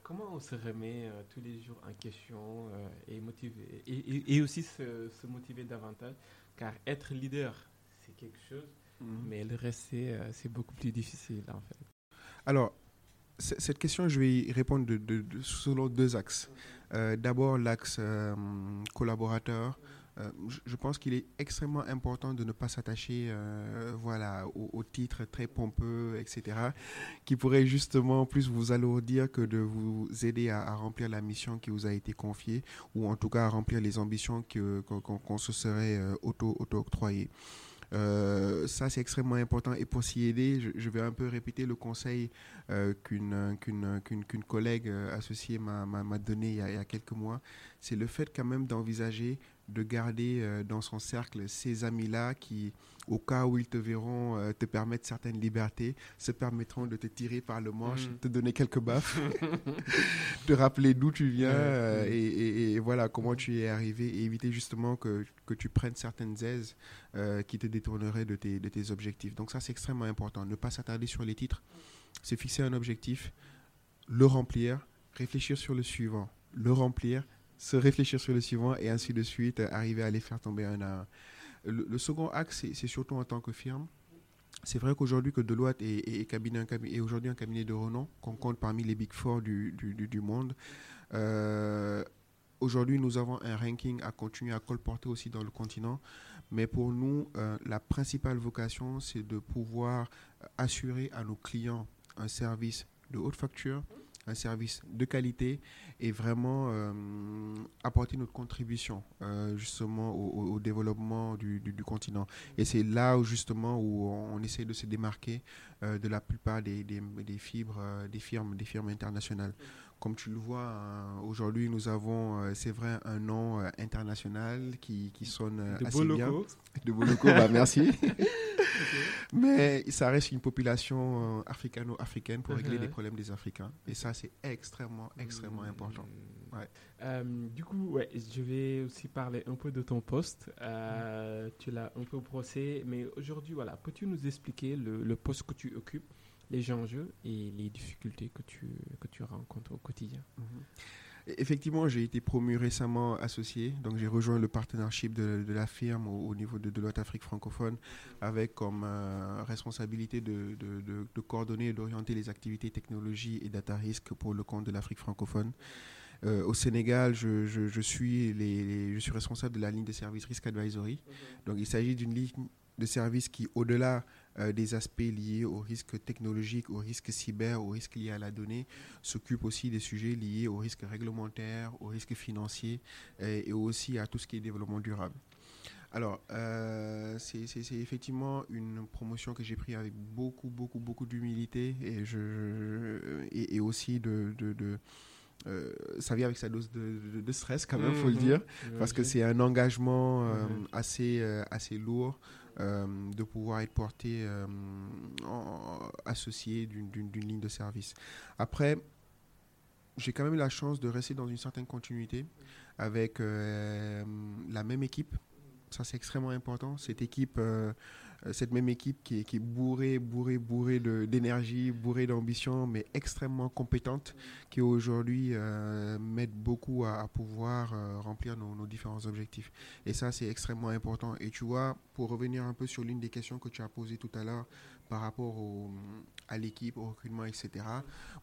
comment on se remet tous les jours en question et, motiver, et, et, aussi se, se, motiver davantage? Car être leader, c'est quelque chose, mm. mais le rester, c'est beaucoup plus difficile en fait. Alors, cette question, je vais y répondre selon deux axes. Euh, d'abord, l'axe euh, collaborateur. Euh, je, pense qu'il est extrêmement important de ne pas s'attacher voilà, au, titre très pompeux, etc., qui pourrait justement plus vous alourdir que de vous aider à, remplir la mission qui vous a été confiée, ou en tout cas à remplir les ambitions qu'on se serait auto-octroyées. Euh, ça, c'est extrêmement important. Et pour s'y aider, je, vais un peu répéter le conseil euh, qu'une collègue euh, associée m'a donné y, a, il y, a, quelques mois. C'est le fait quand même d'envisager de garder dans son cercle ces amis-là qui, au cas où ils te verront te permettre certaines libertés, se permettront de te tirer par le manche, mm. te donner quelques baffes, te rappeler d'où tu viens et, et, voilà comment tu es arrivé et éviter justement que, que tu prennes certaines aises euh, qui te détournerait de tes, de tes objectifs. Donc ça, c'est extrêmement important. Ne pas s'attarder sur les titres, c'est fixer un objectif, le remplir, réfléchir sur le suivant, le remplir, se réfléchir sur le suivant et ainsi de suite, arriver à les faire tomber un à un. Le, second axe, c'est surtout en tant que firme. C'est vrai qu'aujourd'hui que Deloitte est, cabinet, aujourd'hui un cabinet de renom qu'on compte parmi les Big Four du monde. Euh, aujourd'hui, nous avons un ranking à continuer à colporter aussi dans le continent. Mais pour nous, euh, la principale vocation, c'est de pouvoir assurer à nos clients un service de haute facture un service de qualité et vraiment apporter notre contribution justement au, développement du, continent. Et c'est là où justement où on, essaie de se démarquer de la plupart des fibres, des firmes, des firmes internationales. Comme tu le vois, hein, aujourd'hui, nous avons, euh, c'est vrai, un nom euh, international qui, qui sonne euh, de assez bien. De beaux locaux, bah, merci. Mais ça reste une population africano-africaine pour régler les uh-huh. problèmes des Africains. Et ça, c'est extrêmement, extrêmement hmm. important. du coup, ouais, je vais aussi parler un peu de ton poste. Tu l'as un peu brossé, mais aujourd'hui, voilà, peux-tu nous expliquer le, le poste que tu occupes? Les enjeux et les difficultés que tu, que tu rencontres au quotidien. Mhm. Effectivement, j'ai été promu récemment associé, donc j'ai rejoint le partnership de, de la firme au, niveau de, de l'Ouest Afrique francophone, avec comme euh, responsabilité de, de coordonner et d'orienter les activités technologie et data risk pour le compte de l'Afrique francophone. Euh, au Sénégal, je, je, suis les, je suis responsable de la ligne de service Risk Advisory. Donc, il s'agit d'une ligne de service qui, au-delà euh, des aspects liés aux risques technologiques, aux risques cyber, aux risques liés à la donnée, s'occupe aussi des sujets liés aux risques réglementaires, aux risques financiers et, aussi à tout ce qui est développement durable. Alors, euh, c'est effectivement une promotion que j'ai prise avec beaucoup, beaucoup, beaucoup d'humilité et, je, et, aussi de, de, euh, ça vient avec sa dose de, stress quand même, il faut le mhm. dire, parce que c'est un engagement assez, assez lourd. Euh, de pouvoir être porté euh, associé d'une ligne de service. Après, j'ai quand même la chance de rester dans une certaine continuité avec euh, la même équipe. Ça, c'est extrêmement important. Cette équipe cette même équipe qui est, qui bourrée, bourrée, bourrée d'énergie, bourrée d'ambition, mais extrêmement compétente, qui aujourd'hui euh, m'aide beaucoup à, pouvoir euh, remplir nos, nos, différents objectifs. Et ça, c'est extrêmement important. Et tu vois, pour revenir un peu sur l'une des questions que tu as posées tout à l'heure par rapport au, à l'équipe, au recrutement, etc.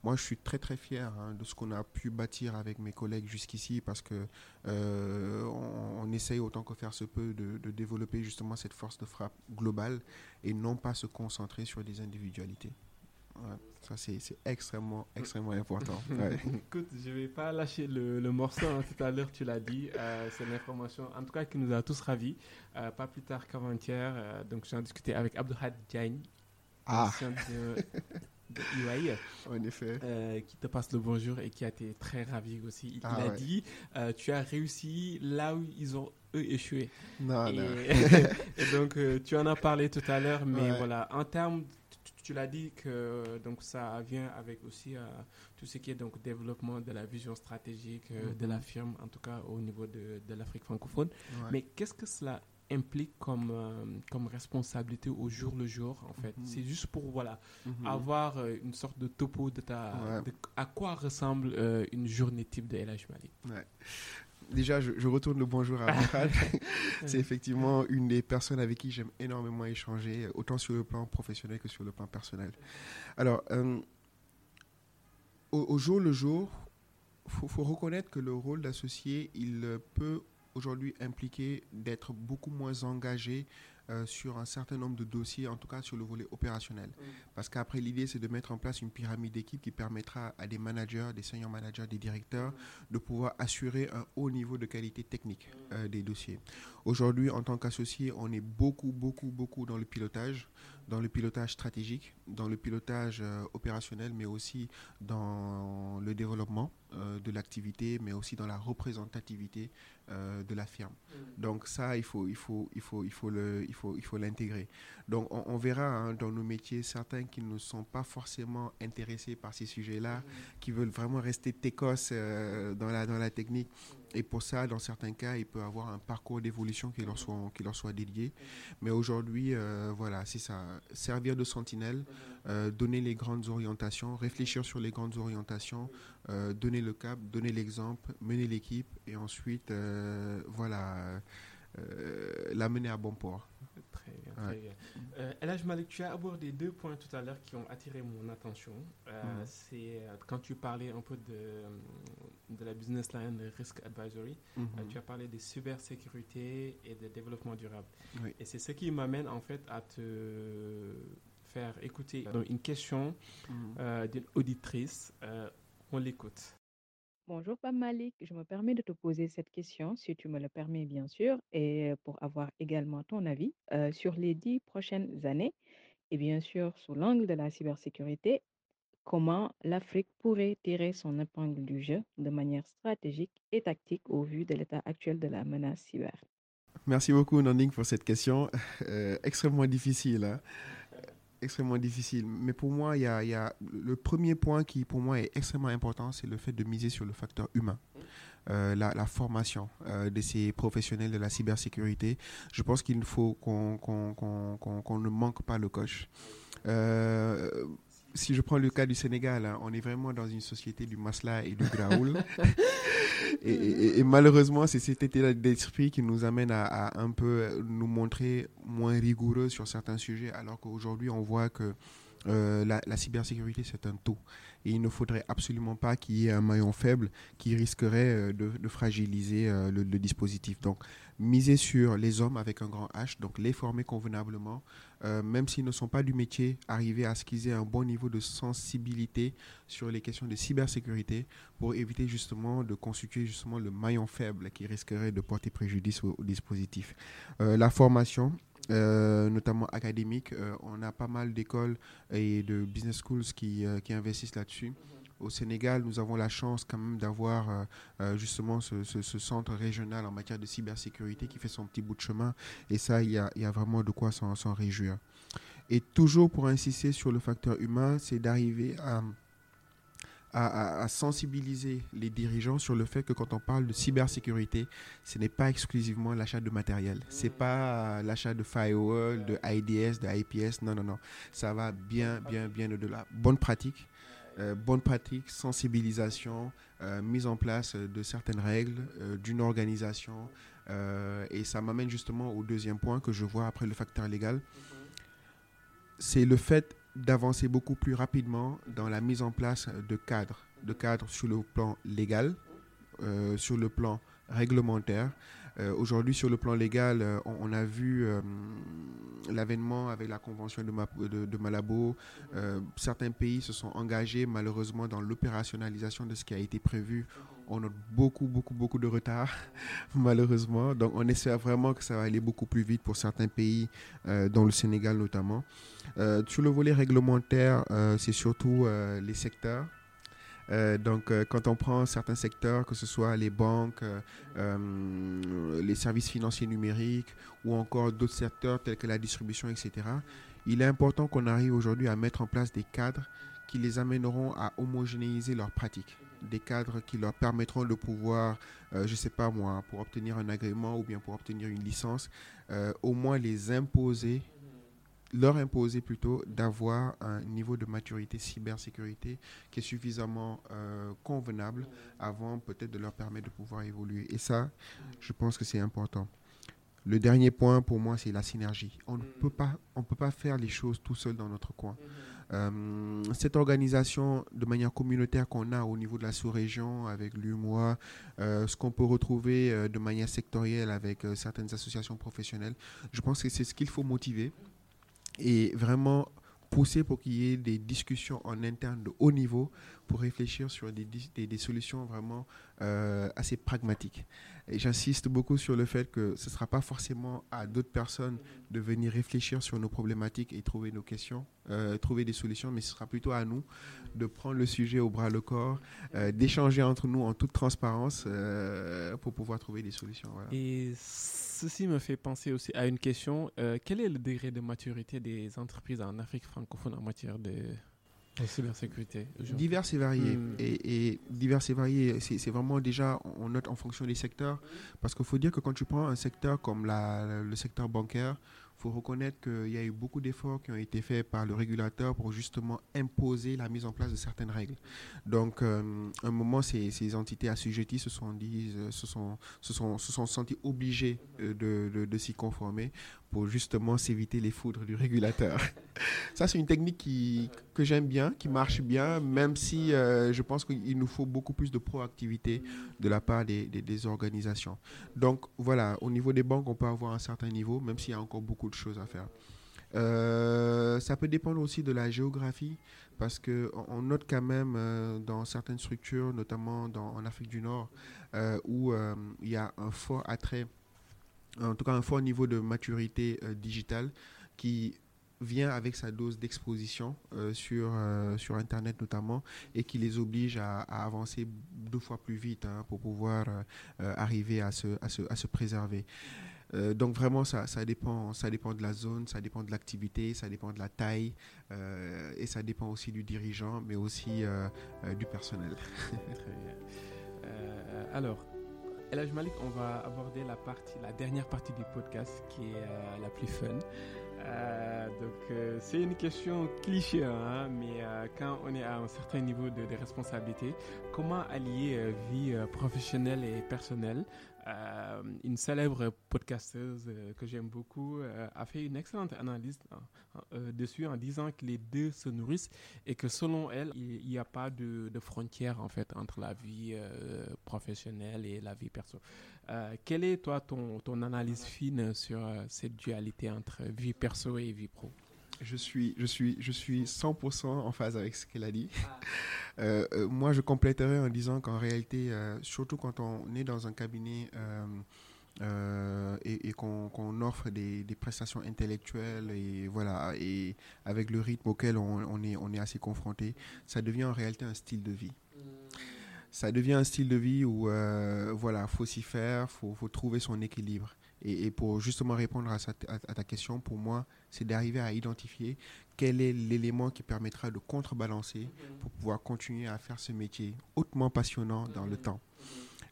Moi, je suis très très fier hein, de ce qu'on a pu bâtir avec mes collègues jusqu'ici parce que euh, on, essaye autant que faire se peut de, développer justement cette force de frappe globale et non pas se concentrer sur des individualités. ça, c'est extrêmement, extrêmement important. Écoute, je ne vais pas lâcher le, morceau. Hein, tout à l'heure, tu l'as dit. Euh, c'est l'information, en tout cas, qui nous a tous ravis. Euh, pas plus tard qu'avant-hier, donc j'ai discuté avec Abdelhad Diagne, ah. de, de En effet. Euh, qui te passe le bonjour et qui a été très ravi aussi. Il, ah a dit euh, Tu as réussi là où ils ont eux échoué. Non, et, non. et donc, euh, tu en as parlé tout à l'heure, mais voilà, en termes tu l'as dit que donc ça vient avec aussi tout ce qui est donc développement de la vision stratégique de la mhm. firme, en tout cas au niveau de, de l'Afrique francophone. Mais qu'est-ce que cela implique comme, euh, comme responsabilité au jour le jour, en fait. Mhm. C'est juste pour, voilà, mhm. avoir euh, une sorte de topo de ta... à quoi ressemble euh, une journée type de LH Mali. Ouais. Déjà, je, retourne le bonjour à Michal. C'est effectivement une des personnes avec qui j'aime énormément échanger, autant sur le plan professionnel que sur le plan personnel. Alors, au, au, jour le jour, il faut, faut, reconnaître que le rôle d'associé, il peut aujourd'hui impliqué d'être beaucoup moins engagé euh, sur un certain nombre de dossiers, en tout cas sur le volet opérationnel. Mm. Parce qu'après, l'idée, c'est de mettre en place une pyramide d'équipe qui permettra à des managers, des senior managers, des directeurs mm. de pouvoir assurer un haut niveau de qualité technique euh, des dossiers. Aujourd'hui, en tant qu'associé, on est beaucoup, beaucoup, beaucoup dans le pilotage, dans le pilotage stratégique, dans le pilotage euh, opérationnel, mais aussi dans le développement de l'activité, mais aussi dans la représentativité de la firme. Donc ça, il faut, il faut, il faut, il faut le, il faut, il faut l'intégrer. Donc, on, verra hein, dans nos métiers certains qui ne sont pas forcément intéressés par ces sujets-là, qui veulent vraiment rester técos euh, dans, la, dans la technique. Et pour ça, dans certains cas, il peut avoir un parcours d'évolution qui leur soit, dédié. Mais aujourd'hui, euh, voilà, c'est ça. Servir de sentinelle, euh, donner les grandes orientations, réfléchir sur les grandes orientations, donner le cap, donner l'exemple, mener l'équipe et ensuite, voilà, l'amener à bon port. Très bien, très bien. Euh, Malik, tu as abordé deux points tout à l'heure qui ont attiré mon attention. Euh. C'est euh, quand tu parlais un peu de, de la business line de Risk Advisory, mhm. euh, tu as parlé de cybersécurité et de développement durable. Et c'est ce qui m'amène en fait à te faire écouter une question mhm. d'une auditrice On l'écoute. Bonjour Pam Malik, je me permets de te poser cette question, si tu me le permets bien sûr, et pour avoir également ton avis euh, sur les dix prochaines années, et bien sûr sous l'angle de la cybersécurité, comment l'Afrique pourrait tirer son épingle du jeu de manière stratégique et tactique au vu de l'état actuel de la menace cyber? Merci beaucoup Nanding pour cette question, euh, extrêmement difficile. Hein extrêmement difficile. Mais pour moi, il y a, le premier point qui, pour moi, est extrêmement important, c'est le fait de miser sur le facteur humain. Euh, la, formation euh, de ces professionnels de la cybersécurité. Je pense qu'il faut qu'on ne manque pas le coche. Euh, si je prends le cas du Sénégal, hein, on est vraiment dans une société du masla et du graoul. et, malheureusement, c'est cet état d'esprit qui nous amène à, un peu nous montrer moins rigoureux sur certains sujets, alors qu'aujourd'hui, on voit que euh, la, cybersécurité, c'est un tout. Et il ne faudrait absolument pas qu'il y ait un maillon faible qui risquerait euh, de, fragiliser euh, le, dispositif. Donc, miser sur les hommes avec un grand H, donc les former convenablement, même s'ils ne sont pas du métier, arriver à ce qu'ils aient un bon niveau de sensibilité sur les questions de cybersécurité pour éviter justement de constituer justement le maillon faible qui risquerait de porter préjudice au dispositif. la formation, euh, notamment académique. Euh, on a pas mal d'écoles et de business schools euh, qui investissent là-dessus. Au Sénégal, nous avons la chance quand même d'avoir justement ce, ce, centre régional en matière de cybersécurité qui fait son petit bout de chemin. Et ça, il y a, vraiment de quoi s'en réjouir. Et toujours pour insister sur le facteur humain, c'est d'arriver à sensibiliser les dirigeants sur le fait que quand on parle de cybersécurité, ce n'est pas exclusivement l'achat de matériel. Ce n'est pas l'achat de firewall, de IDS, de IPS. Non, non, non. Ça va bien, bien, bien au-delà. Bonne pratique. Euh, bonne pratique, sensibilisation, euh, mise en place de certaines règles, euh, d'une organisation. et ça m'amène justement au deuxième point que je vois après le facteur légal. C'est le fait d'avancer beaucoup plus rapidement dans la mise en place de cadres, de cadres sur le plan légal, euh, sur le plan réglementaire. Euh, aujourd'hui, sur le plan légal, euh, on, a vu l'avènement avec la Convention de, Malabo. certains pays se sont engagés malheureusement dans l'opérationnalisation de ce qui a été prévu on a beaucoup, beaucoup, beaucoup de retard, malheureusement. Donc, on espère vraiment que ça va aller beaucoup plus vite pour certains pays, euh, dont le Sénégal notamment. Euh, sur le volet réglementaire, euh, c'est surtout les secteurs. Donc, quand on prend certains secteurs, que ce soit les banques, les services financiers numériques ou encore d'autres secteurs tels que la distribution, etc., il est important qu'on arrive aujourd'hui à mettre en place des cadres qui les amèneront à homogénéiser leurs pratiques des cadres qui leur permettront de pouvoir, euh, je ne sais pas moi, pour obtenir un agrément ou bien pour obtenir une licence, euh, au moins les imposer, leur imposer plutôt d'avoir un niveau de maturité cybersécurité qui est suffisamment euh, convenable avant peut-être de leur permettre de pouvoir évoluer. Et ça, je pense que c'est important. Le dernier point pour moi, c'est la synergie. On ne peut pas, on peut pas faire les choses tout seul dans notre coin. Euh, cette organisation de manière communautaire qu'on a au niveau de la sous-région avec l'UMOA, euh, ce qu'on peut retrouver de manière sectorielle avec certaines associations professionnelles, je pense que c'est ce qu'il faut motiver et vraiment pousser pour qu'il y ait des discussions en interne de haut niveau pour réfléchir sur des, solutions vraiment assez pragmatiques. J'insiste beaucoup sur le fait que ce ne sera pas forcément à d'autres personnes de venir réfléchir sur nos problématiques et trouver nos questions, euh, trouver des solutions, mais ce sera plutôt à nous de prendre le sujet au bras le corps, euh, d'échanger entre nous en toute transparence euh, pour pouvoir trouver des solutions. Ceci me fait penser aussi à une question. quel est le degré de maturité des entreprises en Afrique francophone en matière de cybersécurité. Divers et variés. Hmm. Et, divers et variés, c'est vraiment déjà, on note en fonction des secteurs. Parce qu'il faut dire que quand tu prends un secteur comme la, le secteur bancaire, faut reconnaître qu'il y a eu beaucoup d'efforts qui ont été faits par le régulateur pour justement imposer la mise en place de certaines règles. Donc, euh, à un moment, ces, entités assujetties se sont, dit, euh, se sont, se sont, se senties obligées euh, de s'y conformer justement s'éviter les foudres du régulateur. Ça, c'est une technique qui, que j'aime bien, qui marche bien, même si je pense qu'il nous faut beaucoup plus de proactivité de la part des, des, organisations. Donc, voilà, au niveau des banques, on peut avoir un certain niveau, même s'il y a encore beaucoup de choses à faire. Euh, ça peut dépendre aussi de la géographie, parce qu'on note quand même euh, dans certaines structures, notamment en Afrique du Nord, euh, où il y a un fort attrait, en tout cas un fort niveau de maturité digitale qui vient avec sa dose d'exposition sur, sur Internet notamment et qui les oblige à, avancer deux fois plus vite hein, pour pouvoir arriver à se, à se, à se préserver. Euh, donc vraiment, ça, ça, dépend, ça dépend de la zone, ça dépend de l'activité, ça dépend de la taille euh, et ça dépend aussi du dirigeant, mais aussi euh, du personnel. Très bien. alors, Elaj Malik, on va aborder la, partie, la dernière partie du podcast qui est la plus fun. donc c'est une question cliché, hein, mais quand on est à un certain niveau de, de responsabilité, comment allier vie professionnelle et personnelle? Euh, une célèbre podcasteuse euh, que j'aime beaucoup euh, a fait une excellente analyse dessus en disant que les deux se nourrissent et que selon elle, il n'y a pas de, frontière en fait entre la vie professionnelle et la vie perso. quelle est toi ton, ton analyse fine sur cette dualité entre vie perso et vie pro? Je suis, je, suis, je suis 100% en phase avec ce qu'elle a dit. Ah. Euh, euh, moi, je compléterai en disant qu'en réalité, euh, surtout quand on est dans un cabinet et, qu'on offre des, prestations intellectuelles et voilà, et avec le rythme auquel on, est, on est assez confronté, ça devient en réalité un style de vie. Hmm. Ça devient un style de vie où voilà, faut s'y faire, faut, faut trouver son équilibre. Et, pour justement répondre à, ta question, pour moi, c'est d'arriver à identifier quel est l'élément qui permettra de contrebalancer pour pouvoir continuer à faire ce métier hautement passionnant dans le temps.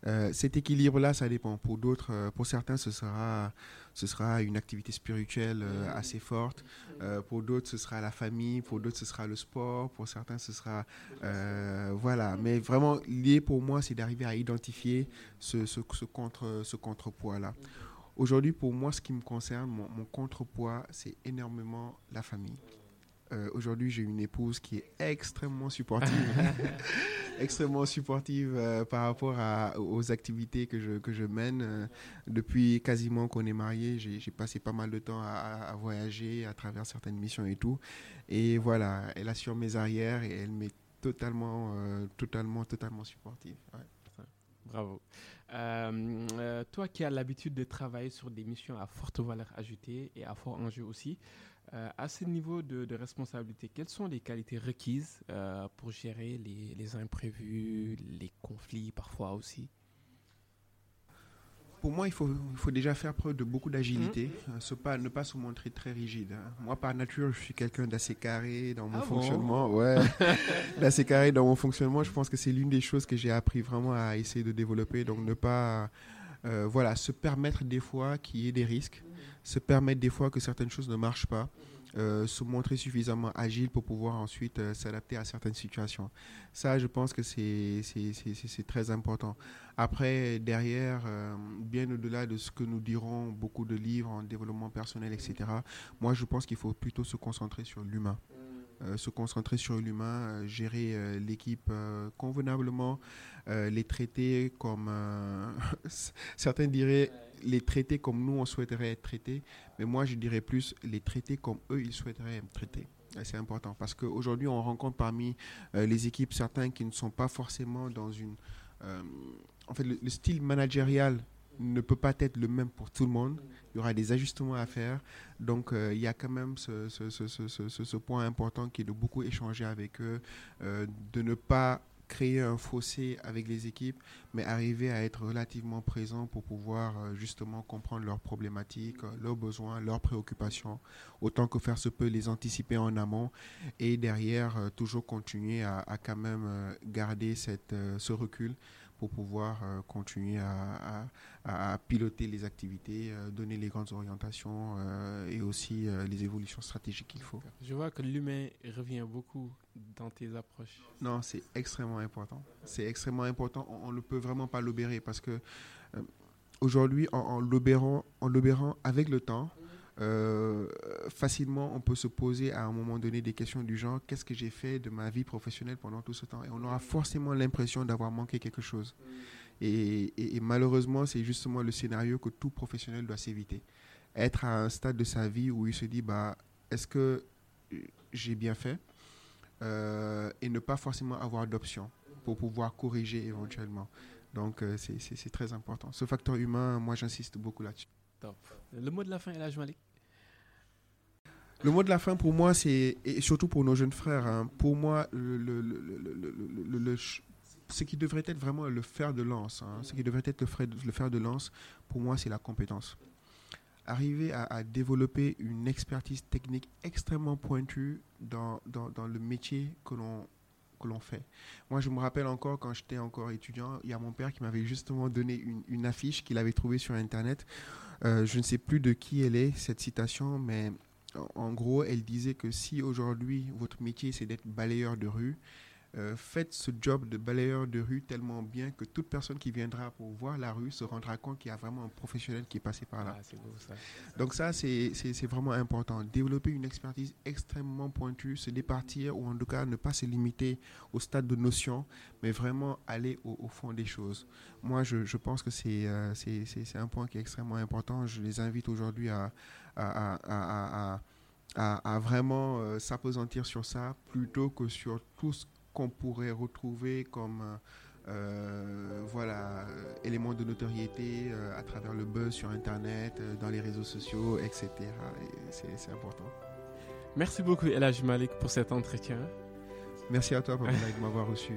Euh, cet équilibre-là, ça dépend. Pour d'autres, euh, pour certains, ce sera, ce sera une activité spirituelle euh, assez forte. pour d'autres, ce sera la famille. Pour d'autres, ce sera le sport. Pour certains, ce sera voilà. Mais vraiment, lié pour moi, c'est d'arriver à identifier ce, ce, contre, ce contrepoids-là. Aujourd'hui, pour moi, ce qui me concerne, mon, contrepoids, c'est énormément la famille. Euh, aujourd'hui, j'ai une épouse qui est extrêmement supportive, extrêmement supportive euh, par rapport à, aux activités que je, que je mène. Euh, depuis quasiment qu'on est marié, j'ai passé pas mal de temps à, voyager à travers certaines missions et tout. Et voilà, elle assure mes arrières et elle m'est totalement, totalement, totalement supportive. Bravo. Euh, euh, toi qui as l'habitude de travailler sur des missions à forte valeur ajoutée et à fort enjeu aussi, euh, à ce niveau de, responsabilité, quelles sont les qualités requises pour gérer les, les imprévus, les conflits parfois aussi? Pour moi, il faut, il faut déjà faire preuve de beaucoup d'agilité, mmh. pas, ne pas se montrer très rigide. Hein. Moi, par nature, je suis quelqu'un d'assez carré dans mon ah fonctionnement. ouais, d'assez carré dans mon fonctionnement. Je pense que c'est l'une des choses que j'ai appris vraiment à essayer de développer. Donc, ne pas, euh, voilà, se permettre des fois qu'il y ait des risques, se permettre des fois que certaines choses ne marchent pas. Euh, se montrer suffisamment agile pour pouvoir ensuite euh, s'adapter à certaines situations. Ça, je pense que c'est très important. Après, derrière, euh, bien au-delà de ce que nous dirons beaucoup de livres en développement personnel, etc., moi, je pense qu'il faut plutôt se concentrer sur l'humain. se concentrer sur l'humain, gérer l'équipe convenablement, les traiter comme certains diraient les traiter comme nous, on souhaiterait être traités. Mais moi, je dirais plus les traiter comme eux, ils souhaiteraient être traités. C'est important parce qu'aujourd'hui, on rencontre parmi euh, les équipes certains qui ne sont pas forcément dans une... Euh, en fait, le, style managérial ne peut pas être le même pour tout le monde. Il y aura des ajustements à faire. Donc, euh, il y a quand même ce, point important qui est de beaucoup échanger avec eux, de ne pas créer un fossé avec les équipes, mais arriver à être relativement présent pour pouvoir euh, justement comprendre leurs problématiques, euh, leurs besoins, leurs préoccupations, autant que faire se peut les anticiper en amont et derrière euh, toujours continuer à, quand même garder ce recul pour pouvoir euh, continuer à, à, piloter les activités, euh, donner les grandes orientations euh, et aussi les évolutions stratégiques qu'il faut. Je vois que l'humain revient beaucoup dans tes approches. Non, c'est extrêmement important. C'est extrêmement important. On ne peut vraiment pas l'obérer parce que aujourd'hui, en, en l'obérant avec le temps, euh, facilement, on peut se poser à un moment donné des questions du genre qu'est-ce que j'ai fait de ma vie professionnelle pendant tout ce temps? Et on aura forcément l'impression d'avoir manqué quelque chose. Et, malheureusement, c'est justement le scénario que tout professionnel doit s'éviter. Être à un stade de sa vie où il se dit bah, est-ce que j'ai bien fait? Euh, et ne pas forcément avoir d'options pour pouvoir corriger éventuellement. Donc, euh, c'est très important. Ce facteur humain, moi, j'insiste beaucoup là-dessus. Le mot de la fin, El Malik? Le mot de la fin pour moi, c'est, et surtout pour nos jeunes frères, hein, pour moi, le, le- le- le- ce qui devrait être vraiment le fer de lance, hein, ce qui devrait être le fer, de lance, pour moi, c'est la compétence. Arriver à, à développer une expertise technique extrêmement pointue dans, dans, dans le métier que l'on que l'on fait. Moi, je me rappelle encore quand j'étais encore étudiant, il y a mon père qui m'avait justement donné une, une affiche qu'il avait trouvée sur Internet. Euh, je ne sais plus de qui elle est, cette citation, mais en- en gros, elle disait que si aujourd'hui votre métier c'est d'être balayeur de rue, euh, faites ce job de balayeur de rue tellement bien que toute personne qui viendra pour voir la rue se rendra compte qu'il y a vraiment un professionnel qui est passé par là. Ah, beau ça. Donc ça, c'est c'est- c'est vraiment important. Développer une expertise extrêmement pointue, se départir ou en tout cas ne pas se limiter au stade de notion, mais vraiment aller au, au fond des choses. Moi, je, je pense que c'est euh, c'est- c'est- c'est un point qui est extrêmement important. Je les invite aujourd'hui à, à, à- à- à- à- à vraiment euh, s'apesantir sur ça plutôt que sur tout ce qu'on pourrait retrouver comme... euh, euh, voilà, éléments de notoriété euh, à travers le buzz sur Internet, euh, dans les réseaux sociaux, etc. Et c'est important. Merci beaucoup, El Malik, pour cet entretien. Merci à toi, Pamela, de m'avoir reçu.